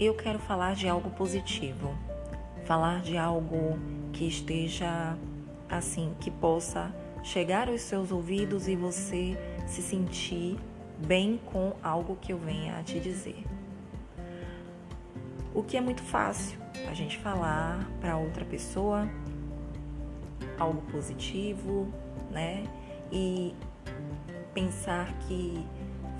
eu quero falar de algo positivo, falar de algo que esteja assim, que possa chegar aos seus ouvidos e você se sentir bem com algo que eu venha a te dizer. O que é muito fácil a gente falar para outra pessoa algo positivo, né? E pensar que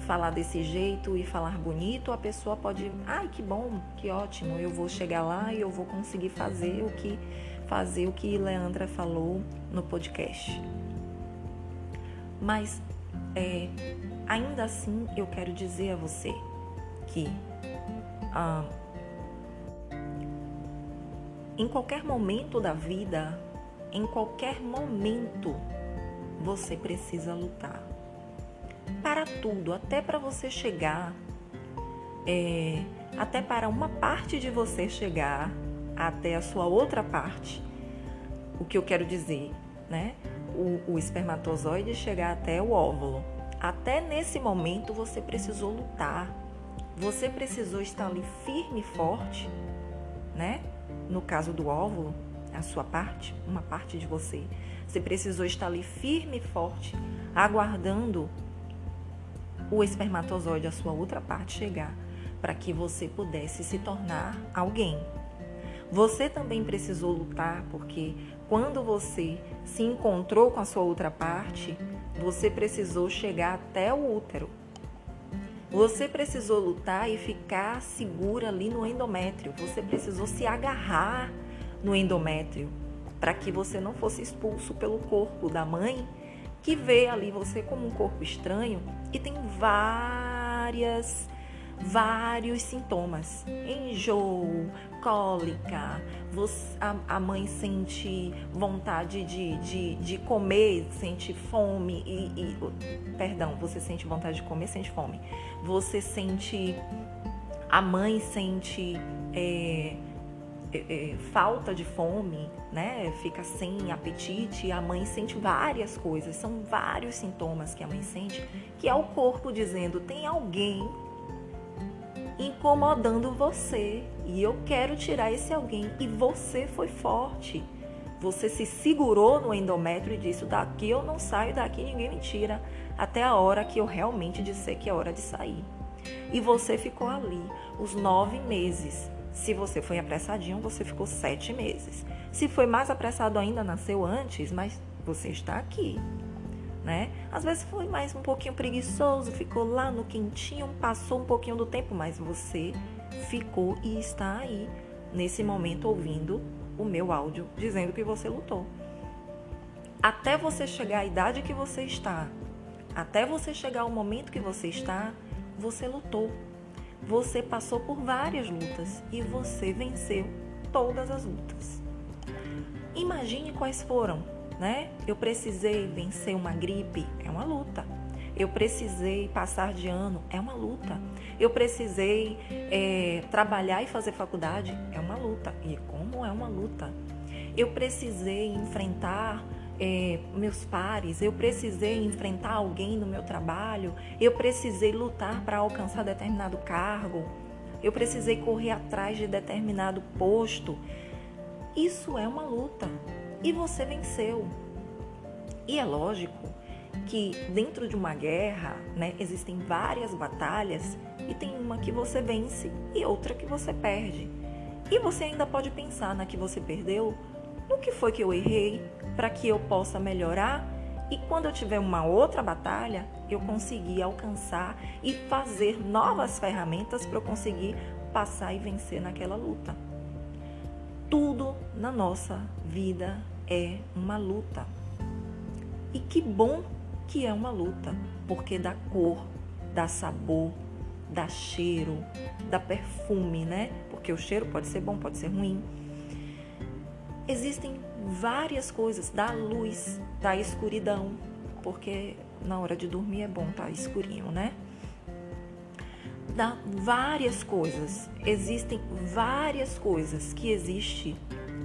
falar desse jeito e falar bonito, a pessoa pode, ai, que bom, que ótimo, eu vou chegar lá e eu vou conseguir fazer o que fazer o que Leandra falou no podcast. Mas é, ainda assim eu quero dizer a você que ah, em qualquer momento da vida, em qualquer momento, você precisa lutar. Para tudo, até para você chegar, é, até para uma parte de você chegar até a sua outra parte. O que eu quero dizer, né? O, o espermatozoide chegar até o óvulo. Até nesse momento você precisou lutar. Você precisou estar ali firme e forte, né? no caso do óvulo, a sua parte, uma parte de você, você precisou estar ali firme e forte, aguardando o espermatozoide, a sua outra parte, chegar, para que você pudesse se tornar alguém. Você também precisou lutar, porque quando você se encontrou com a sua outra parte, você precisou chegar até o útero. Você precisou lutar e ficar segura ali no endométrio. Você precisou se agarrar no endométrio para que você não fosse expulso pelo corpo da mãe que vê ali você como um corpo estranho e tem várias vários sintomas: enjoo, cólica, você, a, a, mãe sente vontade de, de, de comer, sente fome e, e, Perdão, você sente vontade de comer, sente fome. Você sente. A mãe sente. É, é, é, falta de fome, né? Fica sem apetite, a mãe sente várias coisas, são vários sintomas que a mãe sente, que é o corpo dizendo: tem alguém incomodando você e eu quero tirar esse alguém. E você foi forte. Você se segurou no endométrio e disse: daqui eu não saio, daqui ninguém me tira, até a hora que eu realmente disser que é hora de sair. E você ficou ali os nove meses. Se você foi apressadinho, você ficou sete meses. Se foi mais apressado ainda, nasceu antes, mas você está aqui né? Às vezes foi mais um pouquinho preguiçoso, ficou lá no quentinho, passou um pouquinho do tempo, mas você ficou e está aí nesse momento ouvindo o meu áudio dizendo que você lutou. Até você chegar à idade que você está, até você chegar ao momento que você está, você lutou. Você passou por várias lutas e você venceu todas as lutas. Imagine quais foram né? Eu precisei vencer uma gripe, é uma luta. Eu precisei passar de ano, é uma luta. Eu precisei é, trabalhar e fazer faculdade, é uma luta. E como é uma luta? Eu precisei enfrentar é, meus pares, eu precisei enfrentar alguém no meu trabalho, eu precisei lutar para alcançar determinado cargo, eu precisei correr atrás de determinado posto. Isso é uma luta e você venceu. E é lógico que dentro de uma guerra, né, existem várias batalhas e tem uma que você vence e outra que você perde. E você ainda pode pensar na que você perdeu, no que foi que eu errei, para que eu possa melhorar e quando eu tiver uma outra batalha, eu conseguir alcançar e fazer novas ferramentas para eu conseguir passar e vencer naquela luta. Tudo na nossa vida é uma luta. E que bom que é uma luta, porque dá cor, dá sabor, dá cheiro, dá perfume, né? Porque o cheiro pode ser bom, pode ser ruim. Existem várias coisas, dá luz, dá escuridão, porque na hora de dormir é bom estar tá escurinho, né? Dá várias coisas, existem várias coisas que existem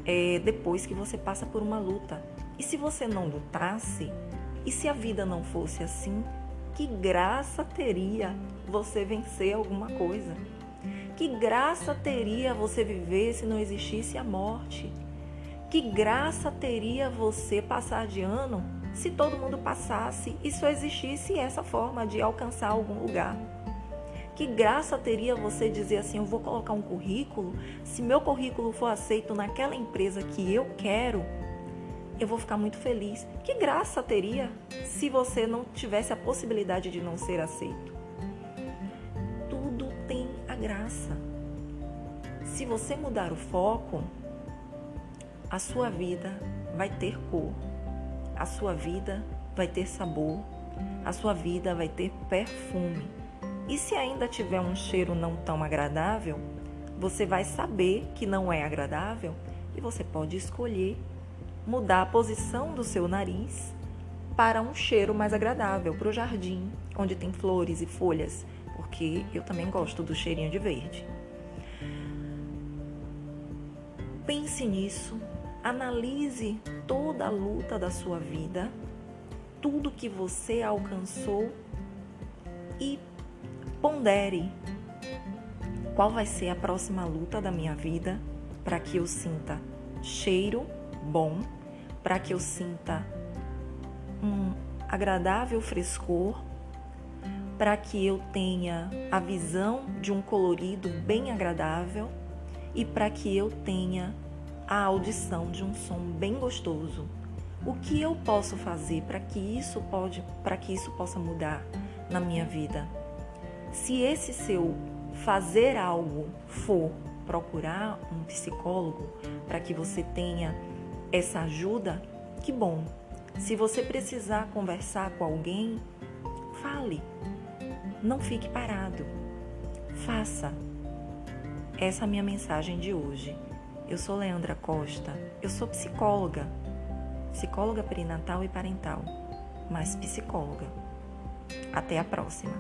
é, depois que você passa por uma luta. E se você não lutasse, e se a vida não fosse assim, que graça teria você vencer alguma coisa? Que graça teria você viver se não existisse a morte? Que graça teria você passar de ano se todo mundo passasse e só existisse essa forma de alcançar algum lugar? Que graça teria você dizer assim: eu vou colocar um currículo, se meu currículo for aceito naquela empresa que eu quero, eu vou ficar muito feliz. Que graça teria se você não tivesse a possibilidade de não ser aceito? Tudo tem a graça. Se você mudar o foco, a sua vida vai ter cor, a sua vida vai ter sabor, a sua vida vai ter perfume. E se ainda tiver um cheiro não tão agradável, você vai saber que não é agradável e você pode escolher mudar a posição do seu nariz para um cheiro mais agradável, para o jardim, onde tem flores e folhas, porque eu também gosto do cheirinho de verde. Pense nisso, analise toda a luta da sua vida, tudo que você alcançou e Pondere qual vai ser a próxima luta da minha vida para que eu sinta cheiro bom, para que eu sinta um agradável frescor, para que eu tenha a visão de um colorido bem agradável e para que eu tenha a audição de um som bem gostoso. O que eu posso fazer para que isso pode, para que isso possa mudar na minha vida? Se esse seu fazer algo for procurar um psicólogo para que você tenha essa ajuda, que bom. Se você precisar conversar com alguém, fale. Não fique parado. Faça. Essa é a minha mensagem de hoje. Eu sou Leandra Costa, eu sou psicóloga, psicóloga perinatal e parental, mas psicóloga. Até a próxima.